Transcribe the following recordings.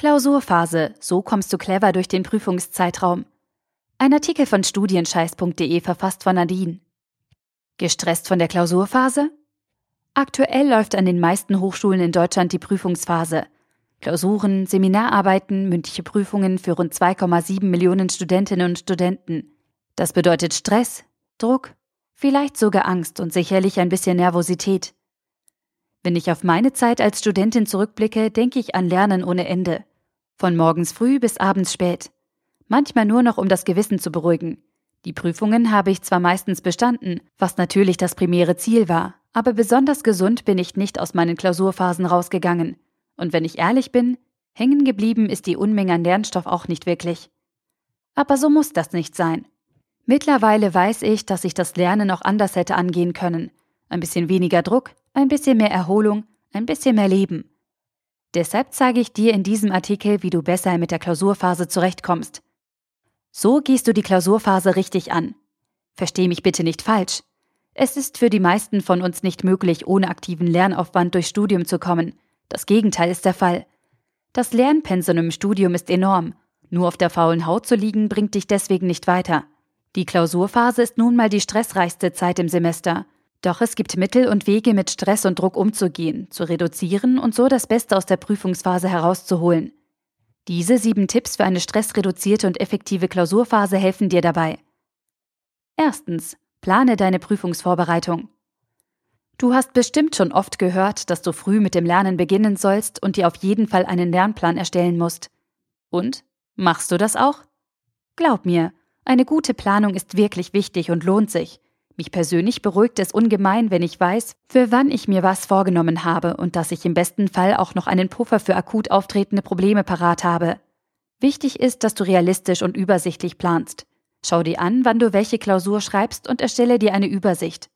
Klausurphase, so kommst du clever durch den Prüfungszeitraum. Ein Artikel von studienscheiß.de verfasst von Nadine. Gestresst von der Klausurphase? Aktuell läuft an den meisten Hochschulen in Deutschland die Prüfungsphase. Klausuren, Seminararbeiten, mündliche Prüfungen für rund 2,7 Millionen Studentinnen und Studenten. Das bedeutet Stress, Druck, vielleicht sogar Angst und sicherlich ein bisschen Nervosität. Wenn ich auf meine Zeit als Studentin zurückblicke, denke ich an Lernen ohne Ende. Von morgens früh bis abends spät. Manchmal nur noch, um das Gewissen zu beruhigen. Die Prüfungen habe ich zwar meistens bestanden, was natürlich das primäre Ziel war, aber besonders gesund bin ich nicht aus meinen Klausurphasen rausgegangen. Und wenn ich ehrlich bin, hängen geblieben ist die Unmenge an Lernstoff auch nicht wirklich. Aber so muss das nicht sein. Mittlerweile weiß ich, dass ich das Lernen auch anders hätte angehen können. Ein bisschen weniger Druck, ein bisschen mehr Erholung, ein bisschen mehr Leben. Deshalb zeige ich dir in diesem Artikel, wie du besser mit der Klausurphase zurechtkommst. So gehst du die Klausurphase richtig an. Versteh mich bitte nicht falsch. Es ist für die meisten von uns nicht möglich, ohne aktiven Lernaufwand durchs Studium zu kommen. Das Gegenteil ist der Fall. Das Lernpensum im Studium ist enorm. Nur auf der faulen Haut zu liegen, bringt dich deswegen nicht weiter. Die Klausurphase ist nun mal die stressreichste Zeit im Semester. Doch es gibt Mittel und Wege, mit Stress und Druck umzugehen, zu reduzieren und so das Beste aus der Prüfungsphase herauszuholen. Diese sieben Tipps für eine stressreduzierte und effektive Klausurphase helfen dir dabei. Erstens. Plane deine Prüfungsvorbereitung. Du hast bestimmt schon oft gehört, dass du früh mit dem Lernen beginnen sollst und dir auf jeden Fall einen Lernplan erstellen musst. Und? Machst du das auch? Glaub mir, eine gute Planung ist wirklich wichtig und lohnt sich. Mich persönlich beruhigt es ungemein, wenn ich weiß, für wann ich mir was vorgenommen habe und dass ich im besten Fall auch noch einen Puffer für akut auftretende Probleme parat habe. Wichtig ist, dass du realistisch und übersichtlich planst. Schau dir an, wann du welche Klausur schreibst und erstelle dir eine Übersicht.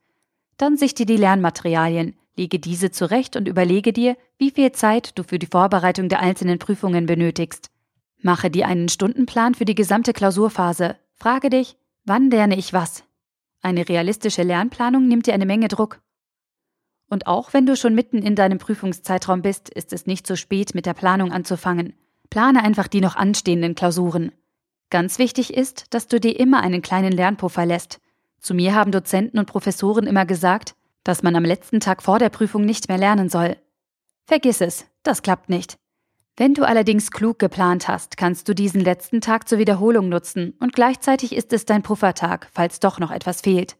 Dann sichte die Lernmaterialien, lege diese zurecht und überlege dir, wie viel Zeit du für die Vorbereitung der einzelnen Prüfungen benötigst. Mache dir einen Stundenplan für die gesamte Klausurphase. Frage dich, wann lerne ich was? Eine realistische Lernplanung nimmt dir eine Menge Druck. Und auch wenn du schon mitten in deinem Prüfungszeitraum bist, ist es nicht zu spät, mit der Planung anzufangen. Plane einfach die noch anstehenden Klausuren. Ganz wichtig ist, dass du dir immer einen kleinen Lernpuffer lässt. Zu mir haben Dozenten und Professoren immer gesagt, dass man am letzten Tag vor der Prüfung nicht mehr lernen soll. Vergiss es, das klappt nicht. Wenn du allerdings klug geplant hast, kannst du diesen letzten Tag zur Wiederholung nutzen und gleichzeitig ist es dein Puffertag, falls doch noch etwas fehlt.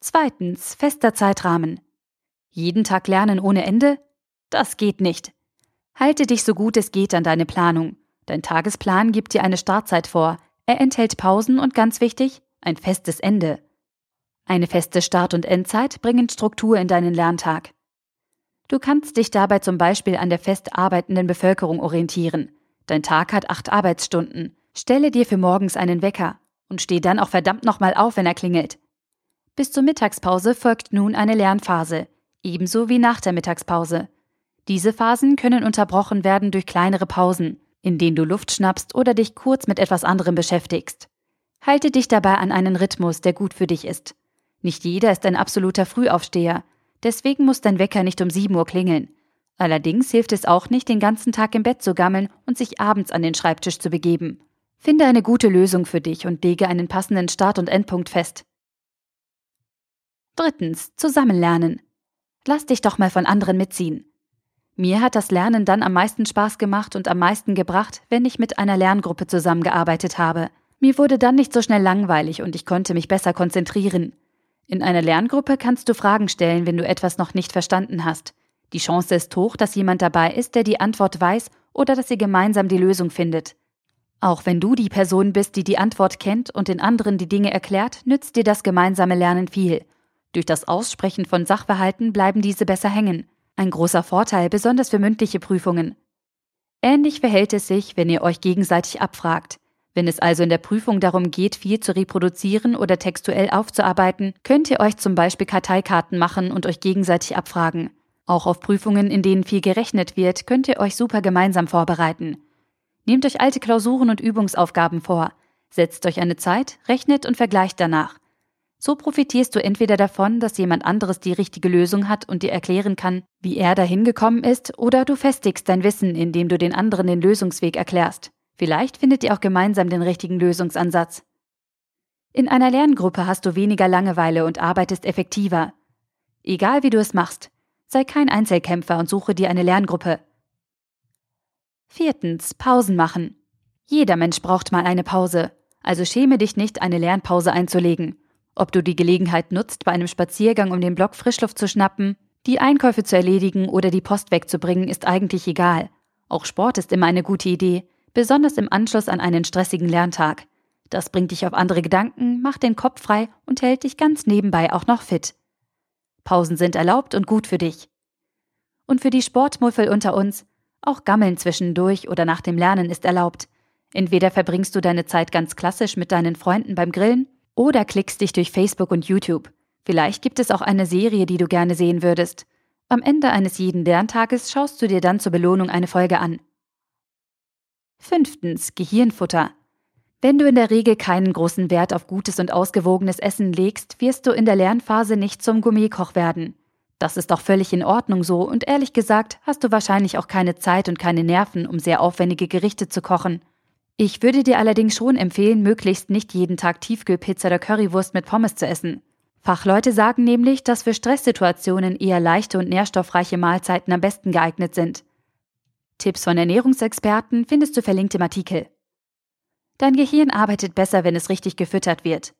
Zweitens, fester Zeitrahmen. Jeden Tag lernen ohne Ende? Das geht nicht. Halte dich so gut es geht an deine Planung. Dein Tagesplan gibt dir eine Startzeit vor. Er enthält Pausen und ganz wichtig, ein festes Ende. Eine feste Start- und Endzeit bringen Struktur in deinen Lerntag. Du kannst dich dabei zum Beispiel an der fest arbeitenden Bevölkerung orientieren. Dein Tag hat acht Arbeitsstunden. Stelle dir für morgens einen Wecker und steh dann auch verdammt nochmal auf, wenn er klingelt. Bis zur Mittagspause folgt nun eine Lernphase, ebenso wie nach der Mittagspause. Diese Phasen können unterbrochen werden durch kleinere Pausen in denen du Luft schnappst oder dich kurz mit etwas anderem beschäftigst. Halte dich dabei an einen Rhythmus, der gut für dich ist. Nicht jeder ist ein absoluter Frühaufsteher, deswegen muss dein Wecker nicht um 7 Uhr klingeln. Allerdings hilft es auch nicht, den ganzen Tag im Bett zu gammeln und sich abends an den Schreibtisch zu begeben. Finde eine gute Lösung für dich und lege einen passenden Start- und Endpunkt fest. Drittens, zusammenlernen. Lass dich doch mal von anderen mitziehen. Mir hat das Lernen dann am meisten Spaß gemacht und am meisten gebracht, wenn ich mit einer Lerngruppe zusammengearbeitet habe. Mir wurde dann nicht so schnell langweilig und ich konnte mich besser konzentrieren. In einer Lerngruppe kannst du Fragen stellen, wenn du etwas noch nicht verstanden hast. Die Chance ist hoch, dass jemand dabei ist, der die Antwort weiß oder dass ihr gemeinsam die Lösung findet. Auch wenn du die Person bist, die die Antwort kennt und den anderen die Dinge erklärt, nützt dir das gemeinsame Lernen viel. Durch das Aussprechen von Sachverhalten bleiben diese besser hängen. Ein großer Vorteil, besonders für mündliche Prüfungen. Ähnlich verhält es sich, wenn ihr euch gegenseitig abfragt. Wenn es also in der Prüfung darum geht, viel zu reproduzieren oder textuell aufzuarbeiten, könnt ihr euch zum Beispiel Karteikarten machen und euch gegenseitig abfragen. Auch auf Prüfungen, in denen viel gerechnet wird, könnt ihr euch super gemeinsam vorbereiten. Nehmt euch alte Klausuren und Übungsaufgaben vor, setzt euch eine Zeit, rechnet und vergleicht danach. So profitierst du entweder davon, dass jemand anderes die richtige Lösung hat und dir erklären kann, wie er dahin gekommen ist, oder du festigst dein Wissen, indem du den anderen den Lösungsweg erklärst. Vielleicht findet ihr auch gemeinsam den richtigen Lösungsansatz. In einer Lerngruppe hast du weniger Langeweile und arbeitest effektiver. Egal wie du es machst, sei kein Einzelkämpfer und suche dir eine Lerngruppe. Viertens, Pausen machen. Jeder Mensch braucht mal eine Pause, also schäme dich nicht, eine Lernpause einzulegen. Ob du die Gelegenheit nutzt, bei einem Spaziergang um den Block Frischluft zu schnappen, die Einkäufe zu erledigen oder die Post wegzubringen, ist eigentlich egal. Auch Sport ist immer eine gute Idee, besonders im Anschluss an einen stressigen Lerntag. Das bringt dich auf andere Gedanken, macht den Kopf frei und hält dich ganz nebenbei auch noch fit. Pausen sind erlaubt und gut für dich. Und für die Sportmuffel unter uns, auch Gammeln zwischendurch oder nach dem Lernen ist erlaubt. Entweder verbringst du deine Zeit ganz klassisch mit deinen Freunden beim Grillen oder klickst dich durch Facebook und YouTube. Vielleicht gibt es auch eine Serie, die du gerne sehen würdest. Am Ende eines jeden Lerntages schaust du dir dann zur Belohnung eine Folge an. Fünftens. Gehirnfutter. Wenn du in der Regel keinen großen Wert auf gutes und ausgewogenes Essen legst, wirst du in der Lernphase nicht zum Gourmetkoch werden. Das ist auch völlig in Ordnung so und ehrlich gesagt hast du wahrscheinlich auch keine Zeit und keine Nerven, um sehr aufwendige Gerichte zu kochen. Ich würde dir allerdings schon empfehlen, möglichst nicht jeden Tag Tiefkühlpizza oder Currywurst mit Pommes zu essen. Fachleute sagen nämlich, dass für Stresssituationen eher leichte und nährstoffreiche Mahlzeiten am besten geeignet sind. Tipps von Ernährungsexperten findest du verlinkt im Artikel. Dein Gehirn arbeitet besser, wenn es richtig gefüttert wird.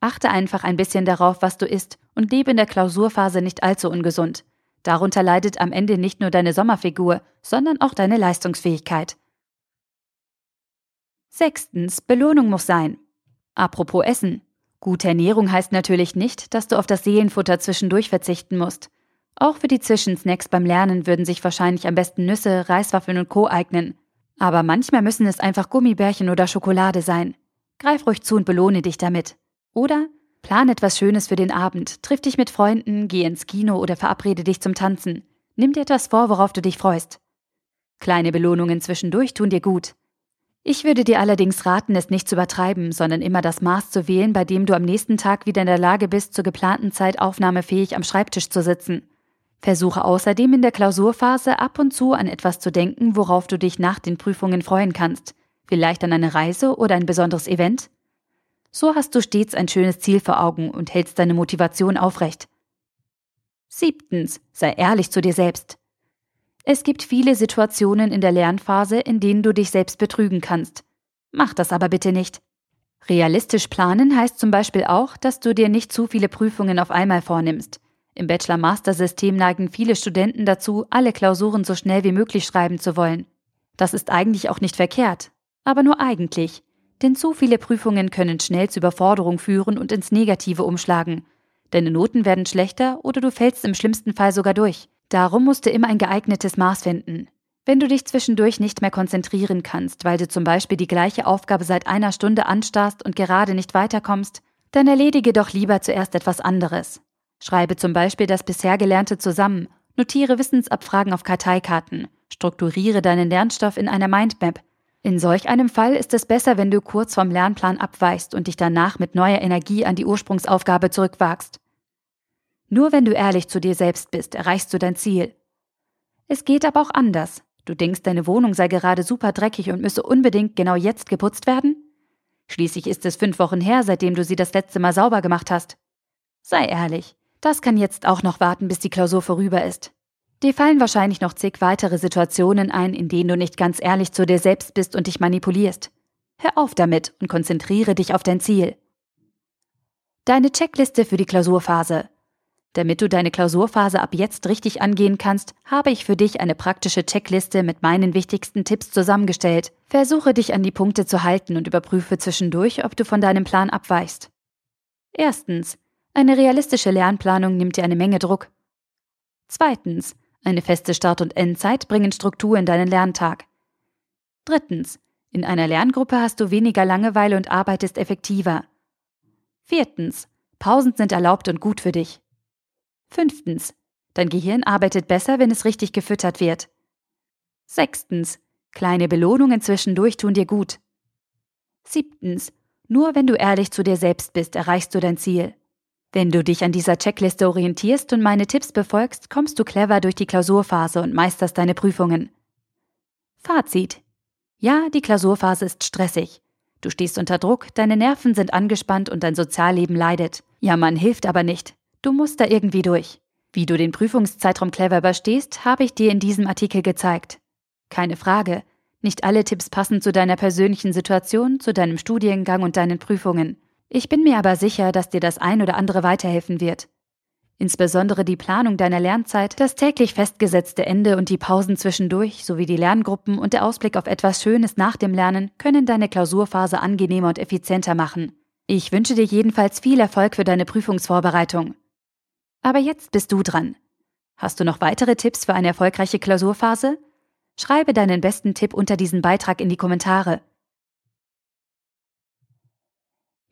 Achte einfach ein bisschen darauf, was du isst und lebe in der Klausurphase nicht allzu ungesund. Darunter leidet am Ende nicht nur deine Sommerfigur, sondern auch deine Leistungsfähigkeit. Sechstens, Belohnung muss sein. Apropos Essen. Gute Ernährung heißt natürlich nicht, dass du auf das Seelenfutter zwischendurch verzichten musst. Auch für die Zwischensnacks beim Lernen würden sich wahrscheinlich am besten Nüsse, Reiswaffeln und Co. eignen. Aber manchmal müssen es einfach Gummibärchen oder Schokolade sein. Greif ruhig zu und belohne dich damit. Oder plan etwas Schönes für den Abend, triff dich mit Freunden, geh ins Kino oder verabrede dich zum Tanzen. Nimm dir etwas vor, worauf du dich freust. Kleine Belohnungen zwischendurch tun dir gut. Ich würde dir allerdings raten, es nicht zu übertreiben, sondern immer das Maß zu wählen, bei dem du am nächsten Tag wieder in der Lage bist, zur geplanten Zeit aufnahmefähig am Schreibtisch zu sitzen. Versuche außerdem in der Klausurphase ab und zu an etwas zu denken, worauf du dich nach den Prüfungen freuen kannst. Vielleicht an eine Reise oder ein besonderes Event? So hast du stets ein schönes Ziel vor Augen und hältst deine Motivation aufrecht. Siebtens, sei ehrlich zu dir selbst. Es gibt viele Situationen in der Lernphase, in denen du dich selbst betrügen kannst. Mach das aber bitte nicht. Realistisch planen heißt zum Beispiel auch, dass du dir nicht zu viele Prüfungen auf einmal vornimmst. Im Bachelor-Master-System neigen viele Studenten dazu, alle Klausuren so schnell wie möglich schreiben zu wollen. Das ist eigentlich auch nicht verkehrt, aber nur eigentlich. Denn zu viele Prüfungen können schnell zu Überforderung führen und ins Negative umschlagen. Deine Noten werden schlechter oder du fällst im schlimmsten Fall sogar durch. Darum musst du immer ein geeignetes Maß finden. Wenn du dich zwischendurch nicht mehr konzentrieren kannst, weil du zum Beispiel die gleiche Aufgabe seit einer Stunde anstarrst und gerade nicht weiterkommst, dann erledige doch lieber zuerst etwas anderes. Schreibe zum Beispiel das bisher Gelernte zusammen, notiere Wissensabfragen auf Karteikarten, strukturiere deinen Lernstoff in einer Mindmap. In solch einem Fall ist es besser, wenn du kurz vom Lernplan abweichst und dich danach mit neuer Energie an die Ursprungsaufgabe zurückwagst. Nur wenn du ehrlich zu dir selbst bist, erreichst du dein Ziel. Es geht aber auch anders. Du denkst, deine Wohnung sei gerade super dreckig und müsse unbedingt genau jetzt geputzt werden? Schließlich ist es fünf Wochen her, seitdem du sie das letzte Mal sauber gemacht hast. Sei ehrlich, das kann jetzt auch noch warten, bis die Klausur vorüber ist. Dir fallen wahrscheinlich noch zig weitere Situationen ein, in denen du nicht ganz ehrlich zu dir selbst bist und dich manipulierst. Hör auf damit und konzentriere dich auf dein Ziel. Deine Checkliste für die Klausurphase. Damit du deine Klausurphase ab jetzt richtig angehen kannst, habe ich für dich eine praktische Checkliste mit meinen wichtigsten Tipps zusammengestellt. Versuche dich an die Punkte zu halten und überprüfe zwischendurch, ob du von deinem Plan abweichst. Erstens. Eine realistische Lernplanung nimmt dir eine Menge Druck. Zweitens. Eine feste Start- und Endzeit bringen Struktur in deinen Lerntag. Drittens. In einer Lerngruppe hast du weniger Langeweile und arbeitest effektiver. Viertens. Pausen sind erlaubt und gut für dich. Fünftens. Dein Gehirn arbeitet besser, wenn es richtig gefüttert wird. Sechstens. Kleine Belohnungen zwischendurch tun dir gut. Siebtens. Nur wenn du ehrlich zu dir selbst bist, erreichst du dein Ziel. Wenn du dich an dieser Checkliste orientierst und meine Tipps befolgst, kommst du clever durch die Klausurphase und meisterst deine Prüfungen. Fazit. Ja, die Klausurphase ist stressig. Du stehst unter Druck, deine Nerven sind angespannt und dein Sozialleben leidet. Ja, man hilft aber nicht. Du musst da irgendwie durch. Wie du den Prüfungszeitraum clever überstehst, habe ich dir in diesem Artikel gezeigt. Keine Frage. Nicht alle Tipps passen zu deiner persönlichen Situation, zu deinem Studiengang und deinen Prüfungen. Ich bin mir aber sicher, dass dir das ein oder andere weiterhelfen wird. Insbesondere die Planung deiner Lernzeit, das täglich festgesetzte Ende und die Pausen zwischendurch sowie die Lerngruppen und der Ausblick auf etwas Schönes nach dem Lernen können deine Klausurphase angenehmer und effizienter machen. Ich wünsche dir jedenfalls viel Erfolg für deine Prüfungsvorbereitung. Aber jetzt bist du dran. Hast du noch weitere Tipps für eine erfolgreiche Klausurphase? Schreibe deinen besten Tipp unter diesem Beitrag in die Kommentare.